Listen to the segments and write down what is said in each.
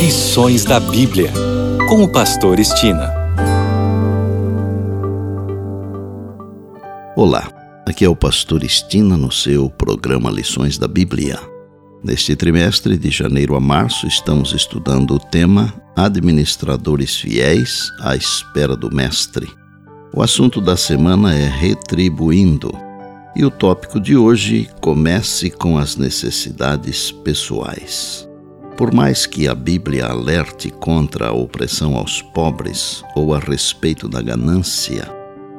Lições da Bíblia, com o Pastor Estina. Olá, aqui é o Pastor Estina no seu programa Lições da Bíblia. Neste trimestre, de janeiro a março, estamos estudando o tema Administradores Fiéis à Espera do Mestre. O assunto da semana é Retribuindo. E o tópico de hoje comece com as necessidades pessoais. Por mais que a Bíblia alerte contra a opressão aos pobres ou a respeito da ganância,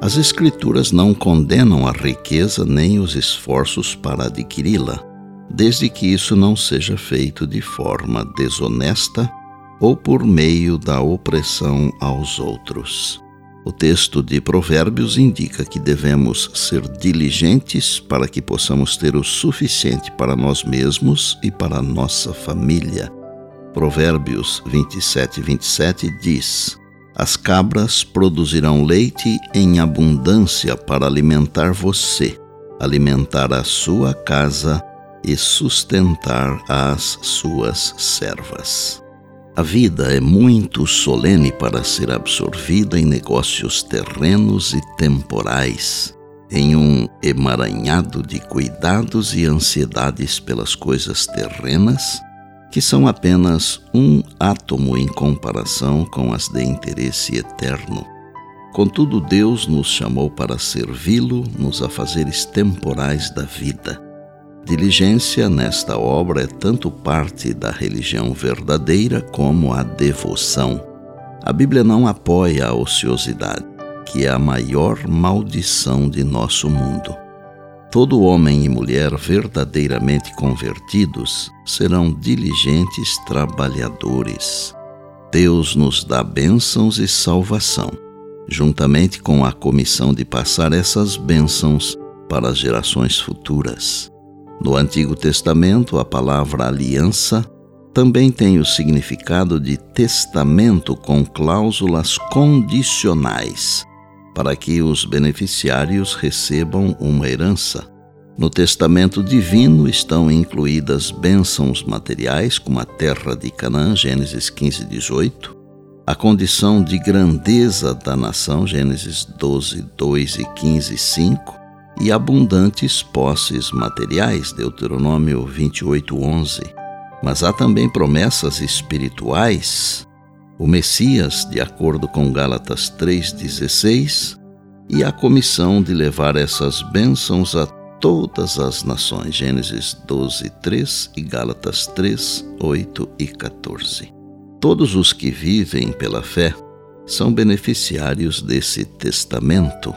as Escrituras não condenam a riqueza nem os esforços para adquiri-la, desde que isso não seja feito de forma desonesta ou por meio da opressão aos outros. O texto de Provérbios indica que devemos ser diligentes para que possamos ter o suficiente para nós mesmos e para a nossa família. Provérbios 27, 27 diz: As cabras produzirão leite em abundância para alimentar você, alimentar a sua casa e sustentar as suas servas. A vida é muito solene para ser absorvida em negócios terrenos e temporais, em um emaranhado de cuidados e ansiedades pelas coisas terrenas, que são apenas um átomo em comparação com as de interesse eterno. Contudo, Deus nos chamou para servi-lo nos afazeres temporais da vida Diligência nesta obra é tanto parte da religião verdadeira como a devoção. A Bíblia não apoia a ociosidade, que é a maior maldição de nosso mundo. Todo homem e mulher verdadeiramente convertidos serão diligentes trabalhadores. Deus nos dá bênçãos e salvação, juntamente com a comissão de passar essas bênçãos para as gerações futuras. No Antigo Testamento, a palavra aliança também tem o significado de testamento com cláusulas condicionais, para que os beneficiários recebam uma herança. No testamento divino estão incluídas bênçãos materiais, como a terra de Canaã, Gênesis 15, 18, a condição de grandeza da nação, Gênesis 12, 2 e 15, 5, e abundantes posses materiais, Deuteronômio 28:11. Mas há também promessas espirituais, o Messias, de acordo com Gálatas 3:16, e a comissão de levar essas bênçãos a todas as nações, Gênesis 12:3 e Gálatas 3, 8 e 14. Todos os que vivem pela fé são beneficiários desse testamento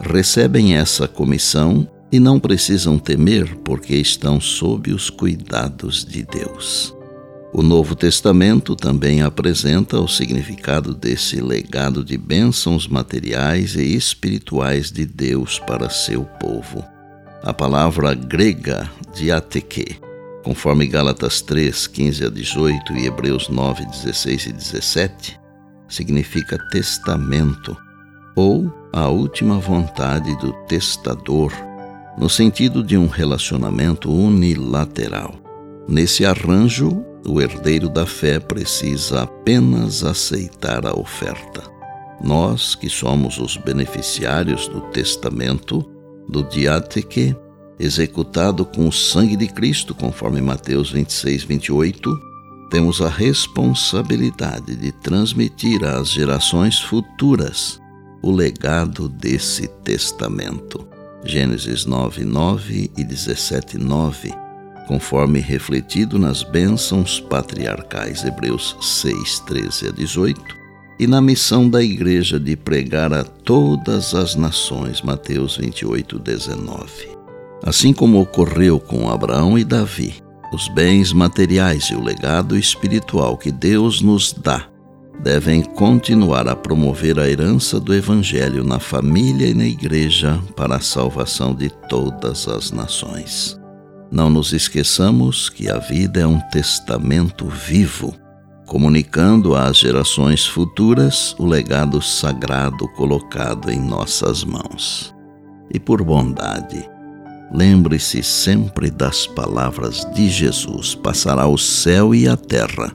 recebem essa comissão e não precisam temer porque estão sob os cuidados de Deus. O Novo Testamento também apresenta o significado desse legado de bênçãos materiais e espirituais de Deus para seu povo. A palavra grega diateque, conforme Gálatas 3, 15 a 18 e Hebreus 9, 16 e 17, significa testamento ou a última vontade do testador, no sentido de um relacionamento unilateral. Nesse arranjo, o herdeiro da fé precisa apenas aceitar a oferta. Nós, que somos os beneficiários do testamento, do diáteque, executado com o sangue de Cristo, conforme Mateus 26, 28, temos a responsabilidade de transmitir às gerações futuras o legado desse testamento. Gênesis 9, 9 e 17, 9, conforme refletido nas bênçãos patriarcais Hebreus 6, 13 a 18, e na missão da igreja de pregar a todas as nações, Mateus 28, 19. Assim como ocorreu com Abraão e Davi, os bens materiais e o legado espiritual que Deus nos dá devem continuar a promover a herança do Evangelho na família e na igreja para a salvação de todas as nações. Não nos esqueçamos que a vida é um testamento vivo, comunicando às gerações futuras o legado sagrado colocado em nossas mãos. E por bondade, lembre-se sempre das palavras de Jesus: passará o céu e a terra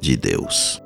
de Deus.